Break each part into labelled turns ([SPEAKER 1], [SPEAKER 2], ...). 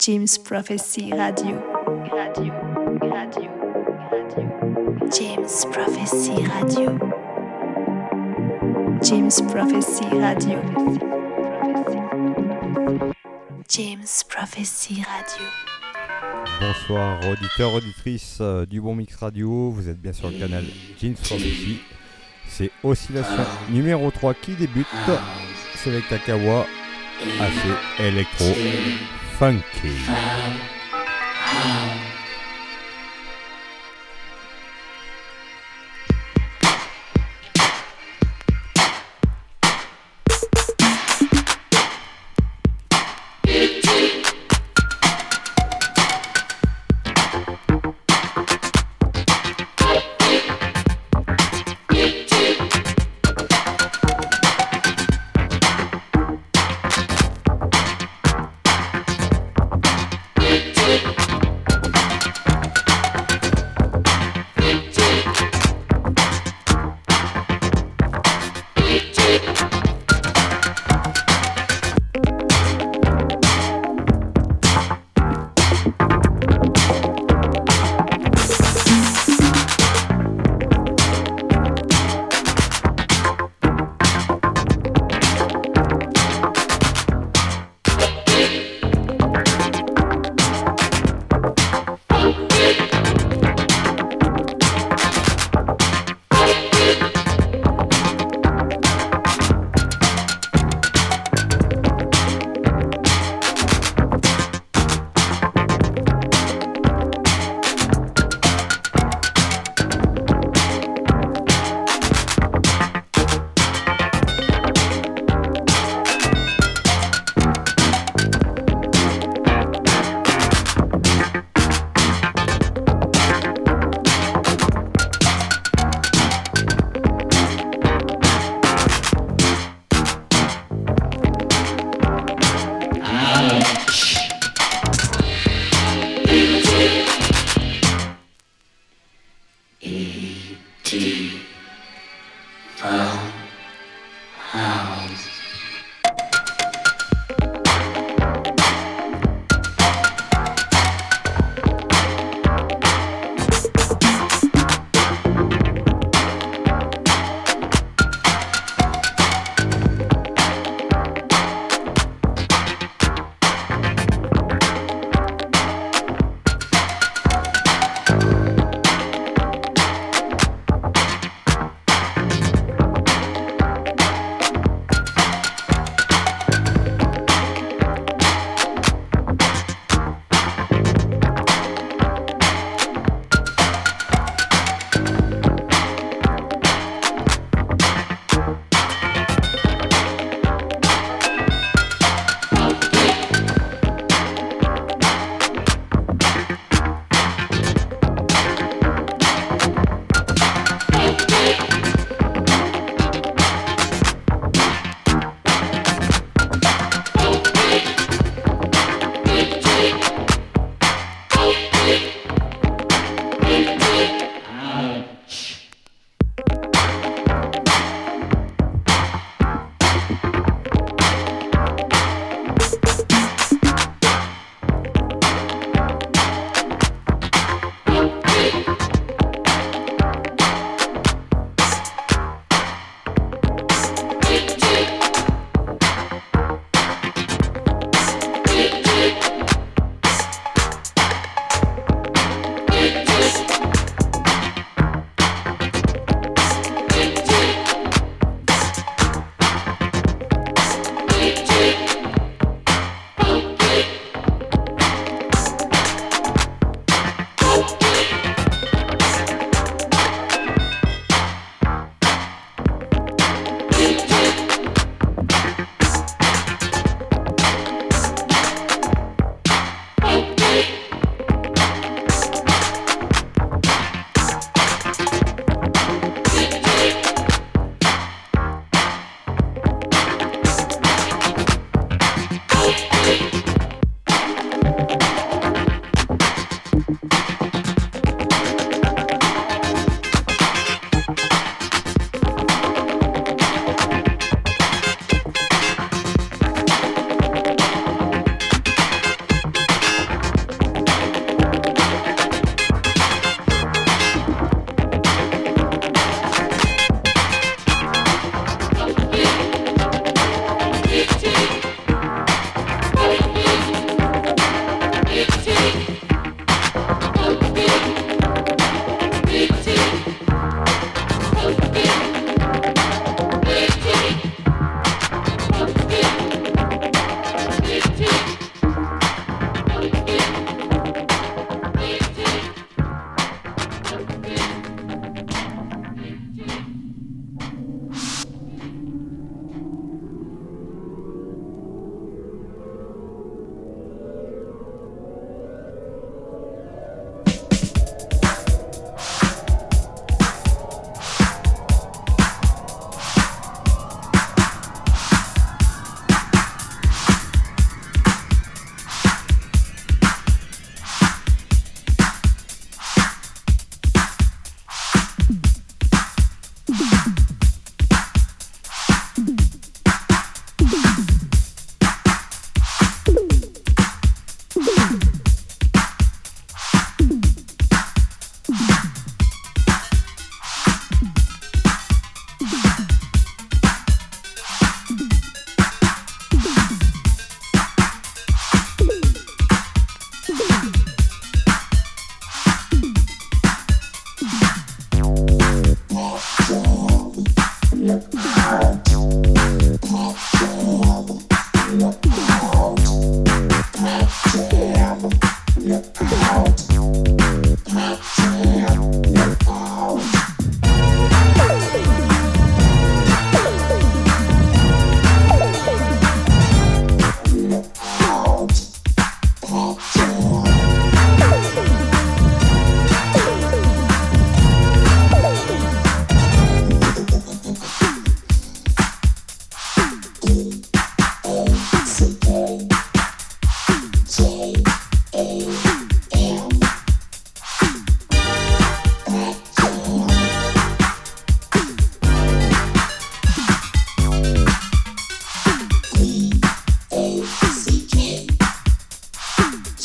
[SPEAKER 1] James Prophecy Radio. Radio, radio, radio. James Prophecy Radio. James Prophecy Radio. James Prophecy Radio.
[SPEAKER 2] Bonsoir auditeurs, auditrices euh, du Bon Mix Radio, vous êtes bien sur le canal James Prophecy. C'est Oscillation numéro 3 qui débute. C'est avec Takawa, assez électro, funky.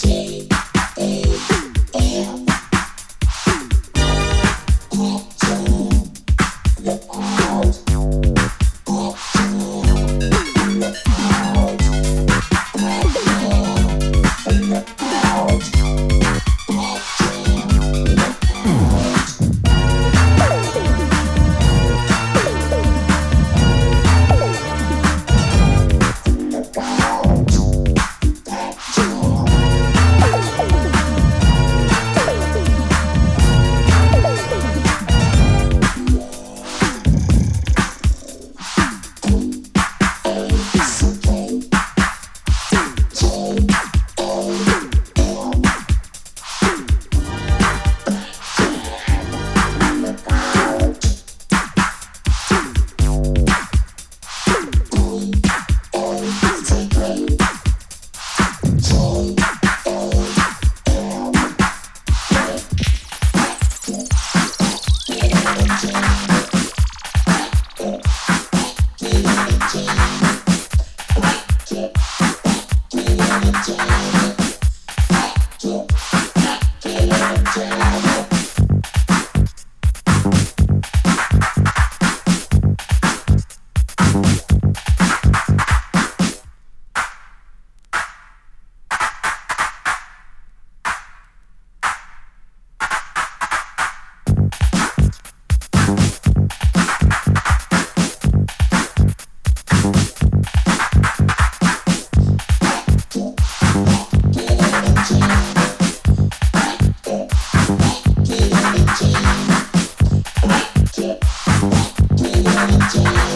[SPEAKER 2] City. Thank you.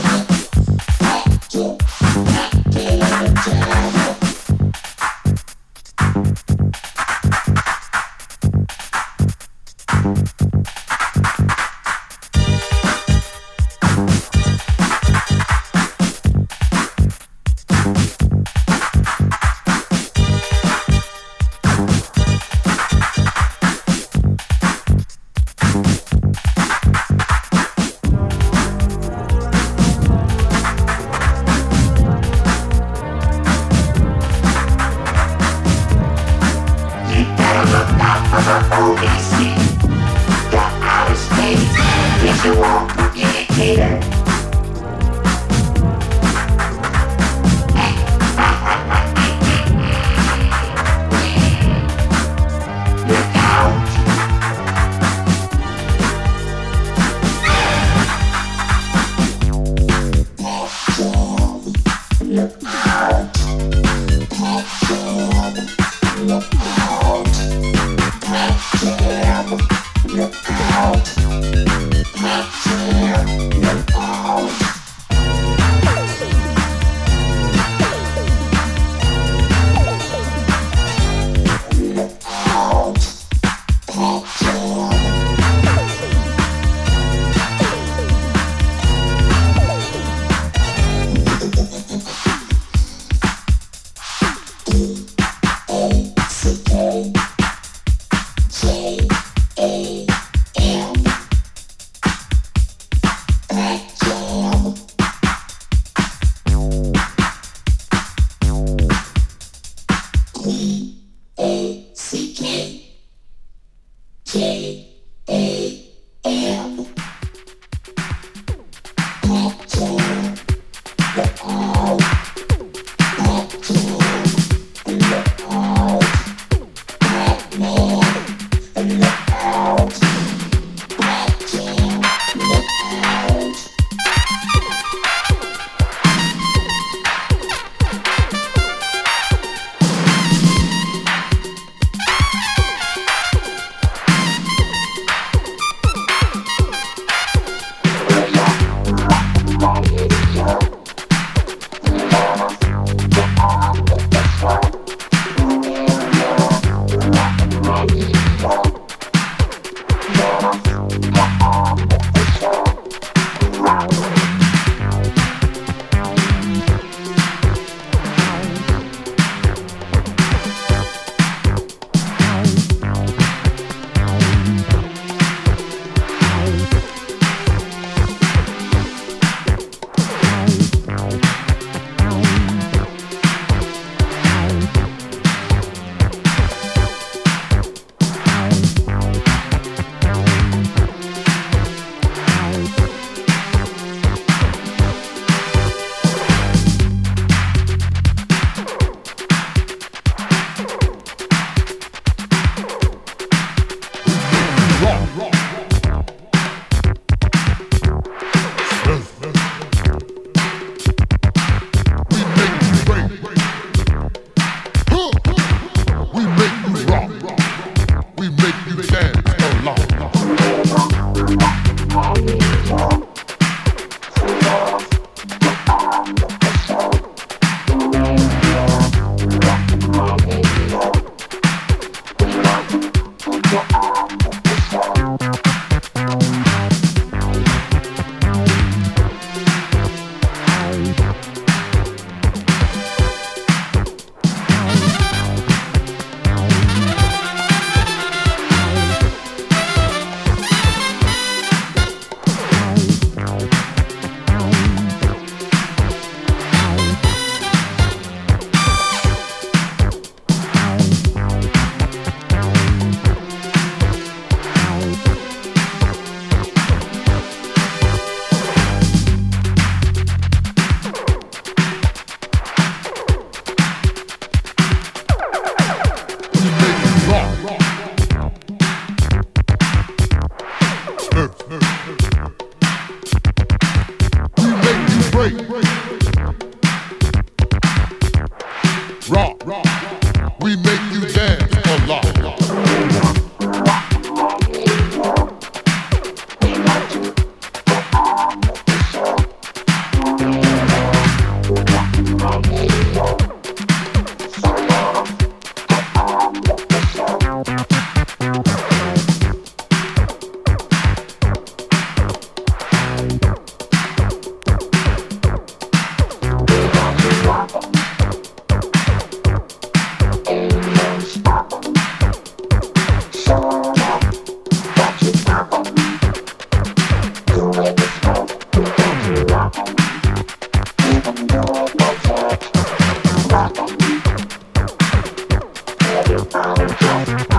[SPEAKER 3] Yes.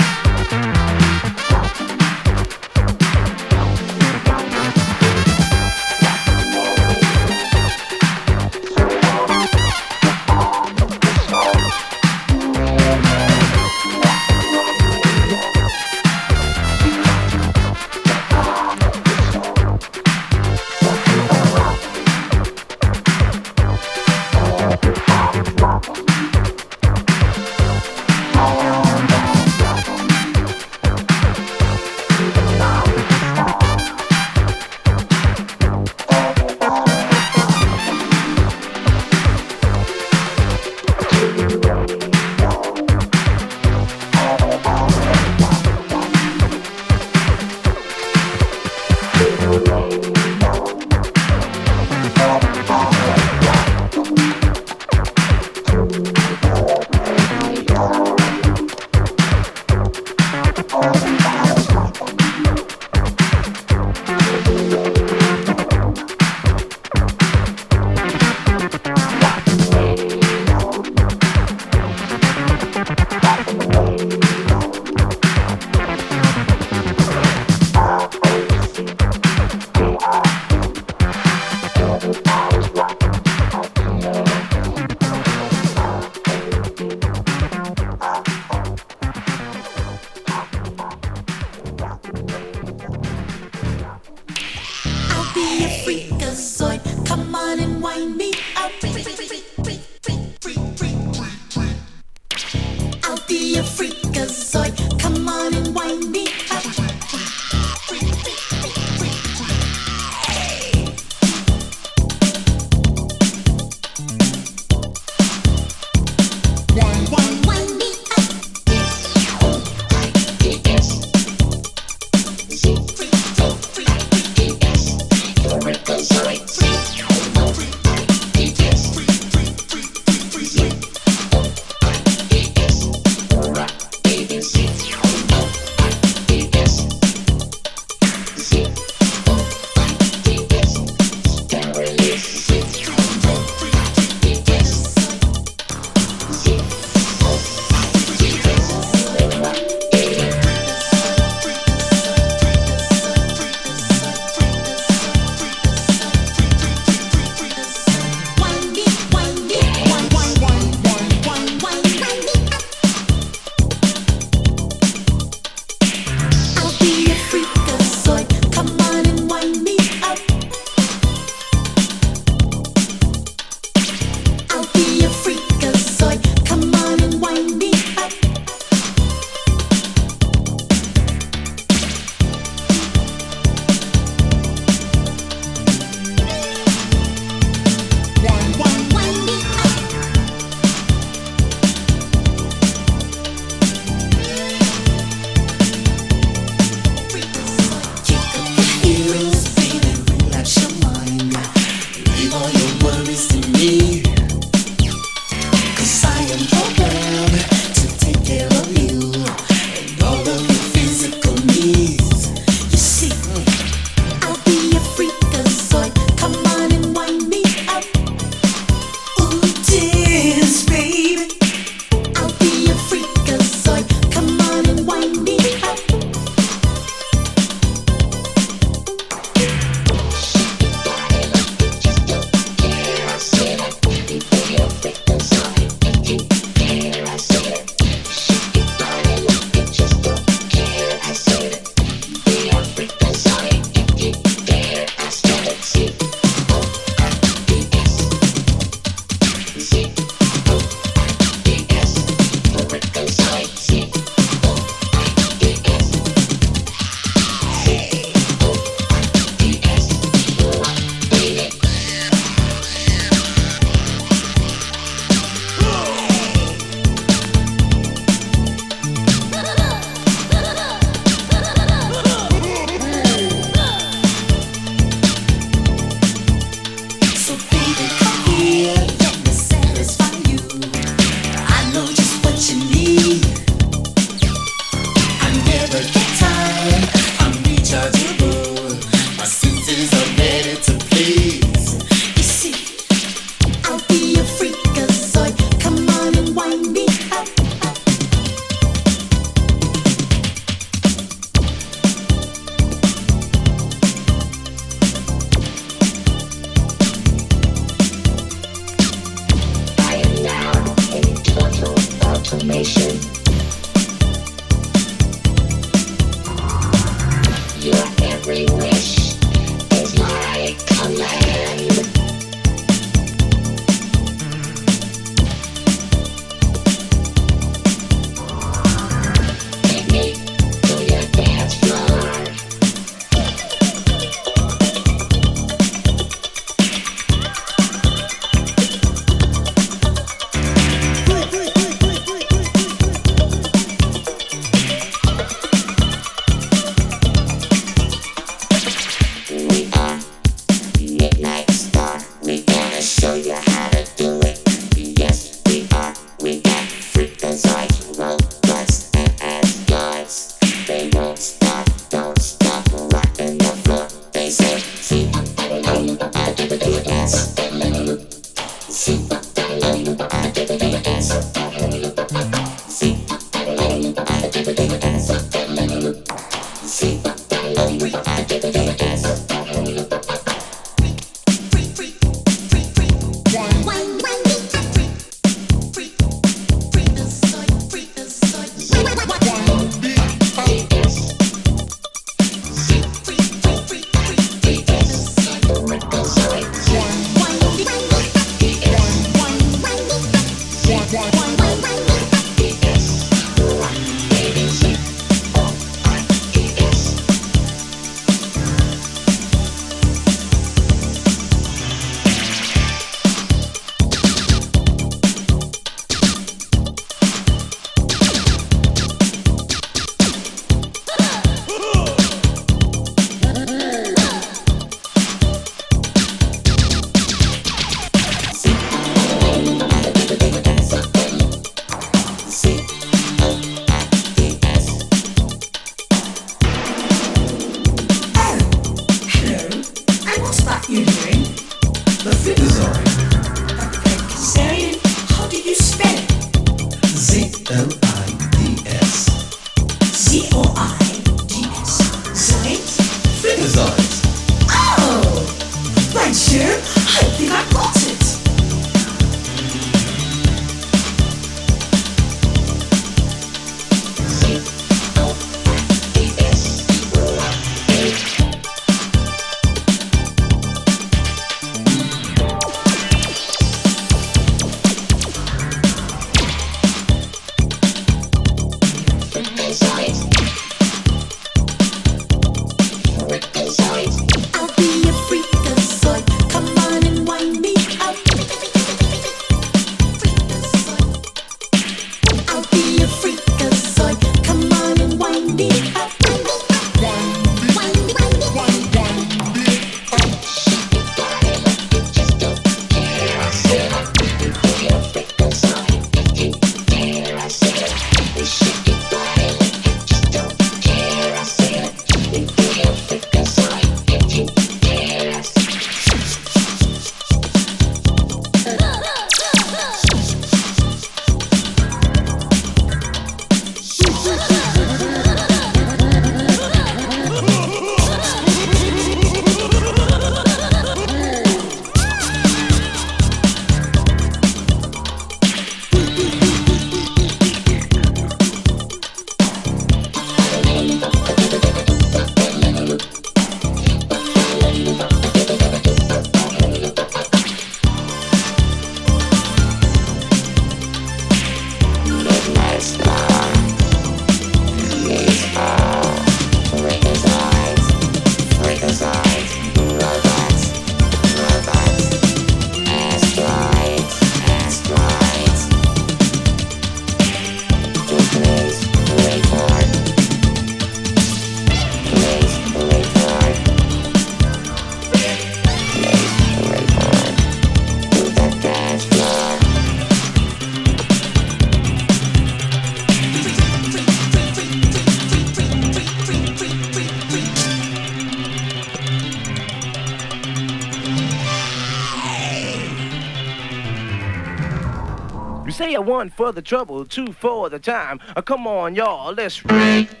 [SPEAKER 4] One for the trouble, two for the time. Uh, come on, y'all, let's break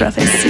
[SPEAKER 5] prophecy.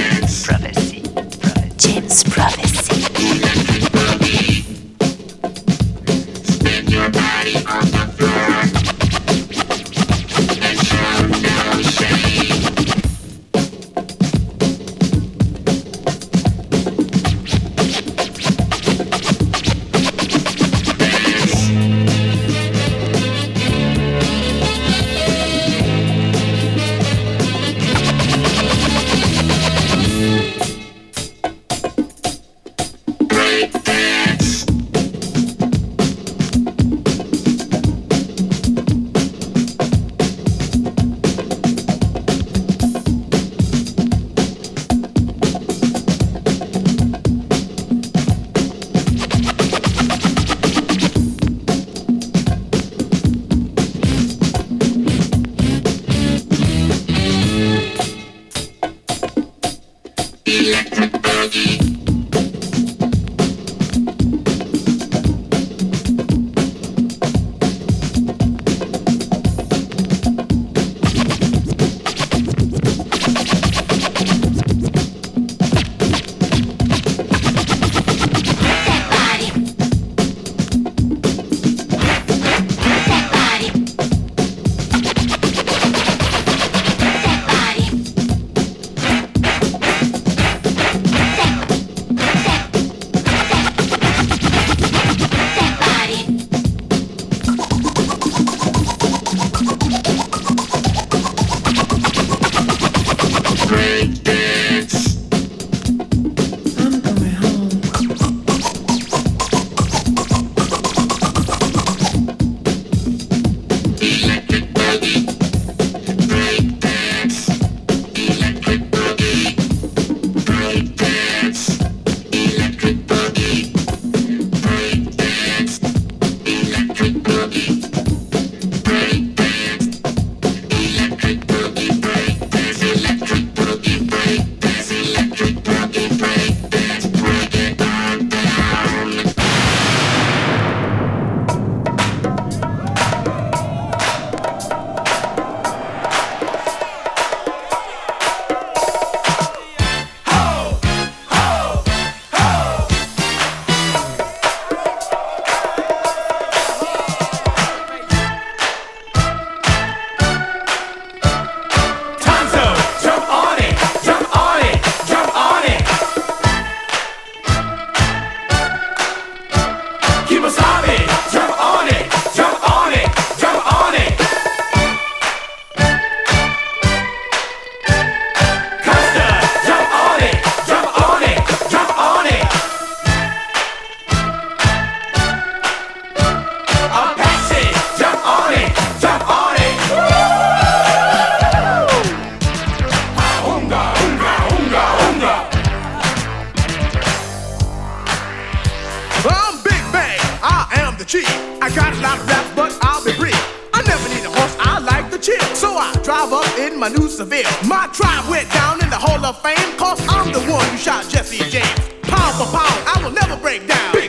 [SPEAKER 6] power, I will never break down.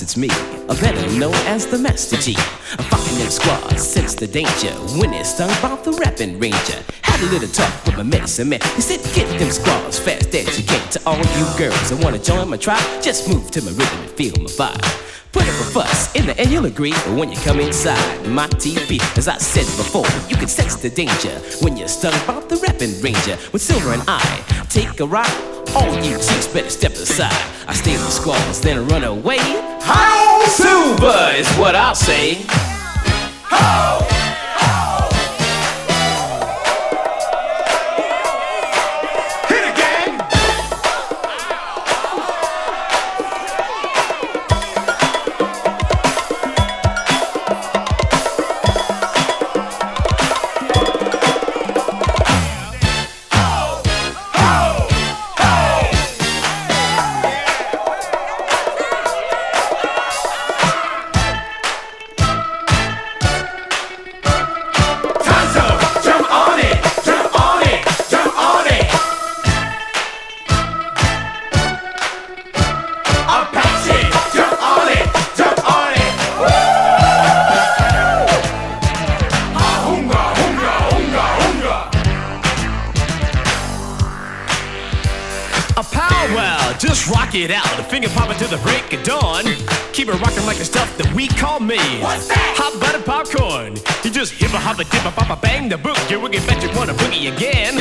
[SPEAKER 7] This. me, a better known as the Master Gee. A fucking in squad, sense the danger when it's stung by the rapping ranger. Had a little talk with my medicine man. He said, Get them squaws fast as you can. To all you girls that wanna join my tribe, just move to my rhythm and feel my vibe. Put up a fuss, in the end you'll agree. But when you come inside my TV, as I said before, you can sense the danger when you're stung by the rapping ranger. With Silver and I take a ride, all you chicks better step aside. I stay with the squaws, then run away. How is what I'll say. Ho! it out. Finger popping to the break of dawn. Keep it rocking like the stuff that we call me. What's that? Hot butter popcorn. You just hip a hop a dip a pop a bang the book. You're wicked bet you wanna boogie again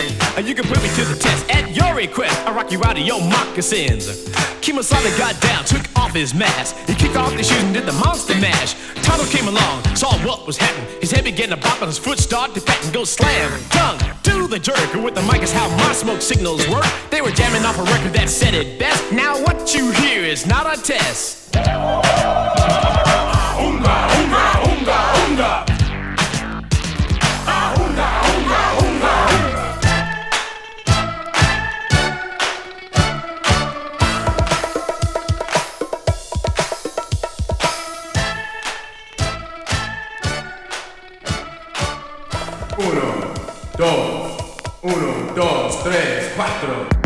[SPEAKER 7] moccasins. Kemosabe got down, took off his mask. He kicked off the shoes and did the monster mash. Tonto came along, saw what was happening. His head began to bop and his foot started to pat and go slam. Dunk, do the jerk. And With the mic is how my smoke signals work. They were jamming off a record that said it best. Now what you hear is not a test. don't tres, cuatro.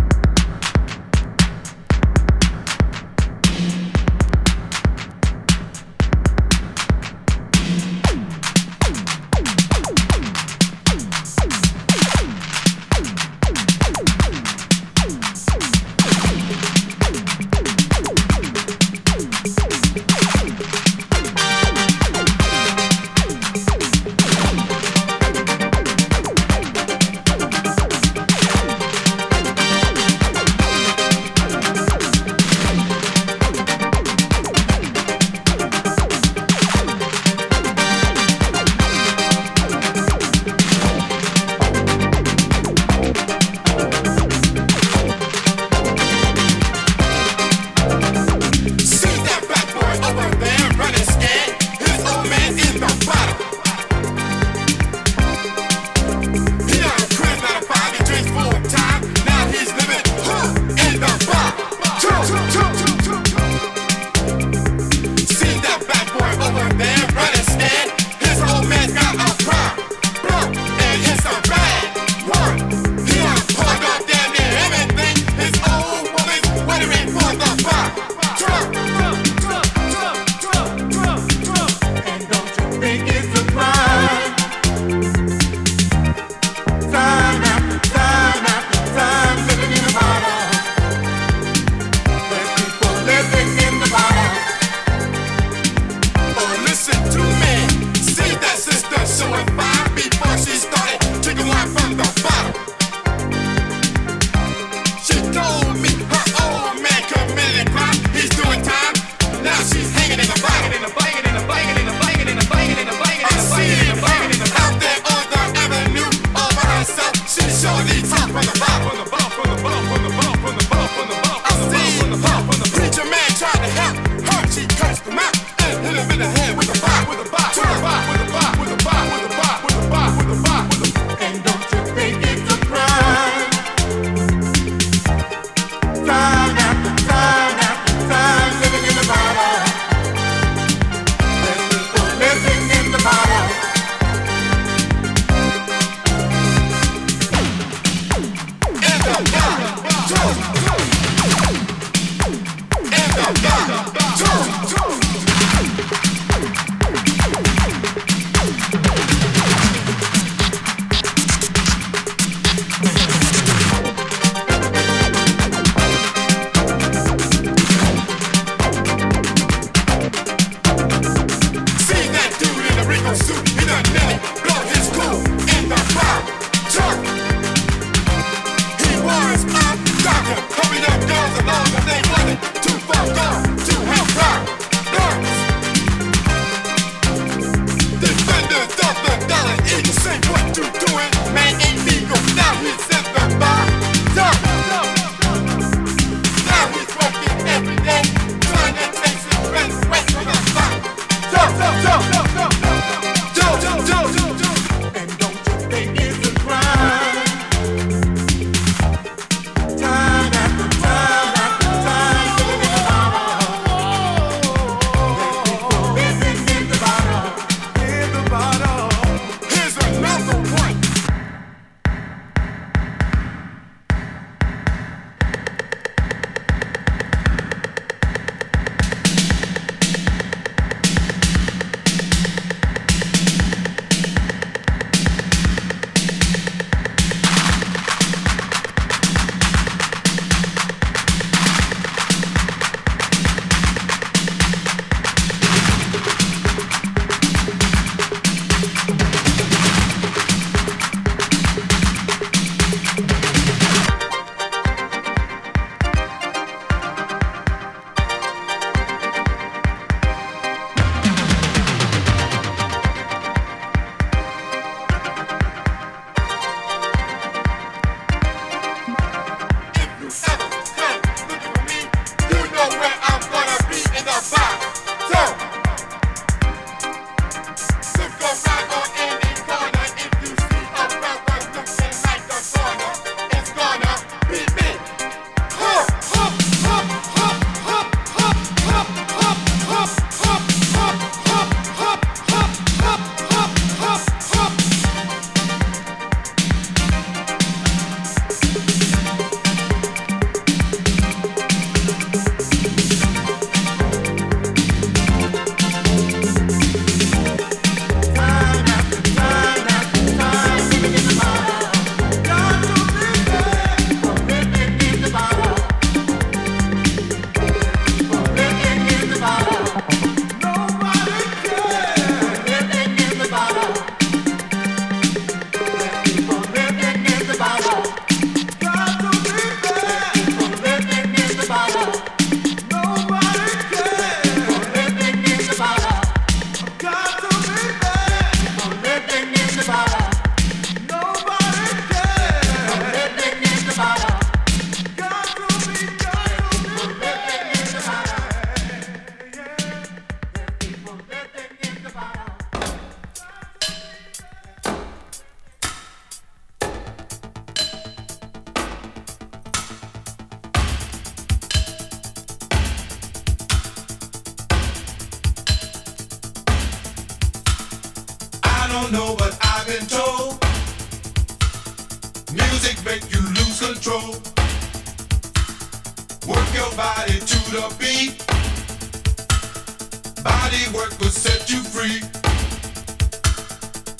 [SPEAKER 8] Body work will set you free.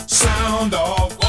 [SPEAKER 8] Sound off.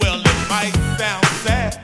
[SPEAKER 9] Well, it might sound sad.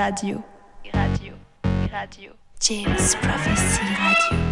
[SPEAKER 5] Radio. Radio. Radio. James Prophecy Radio.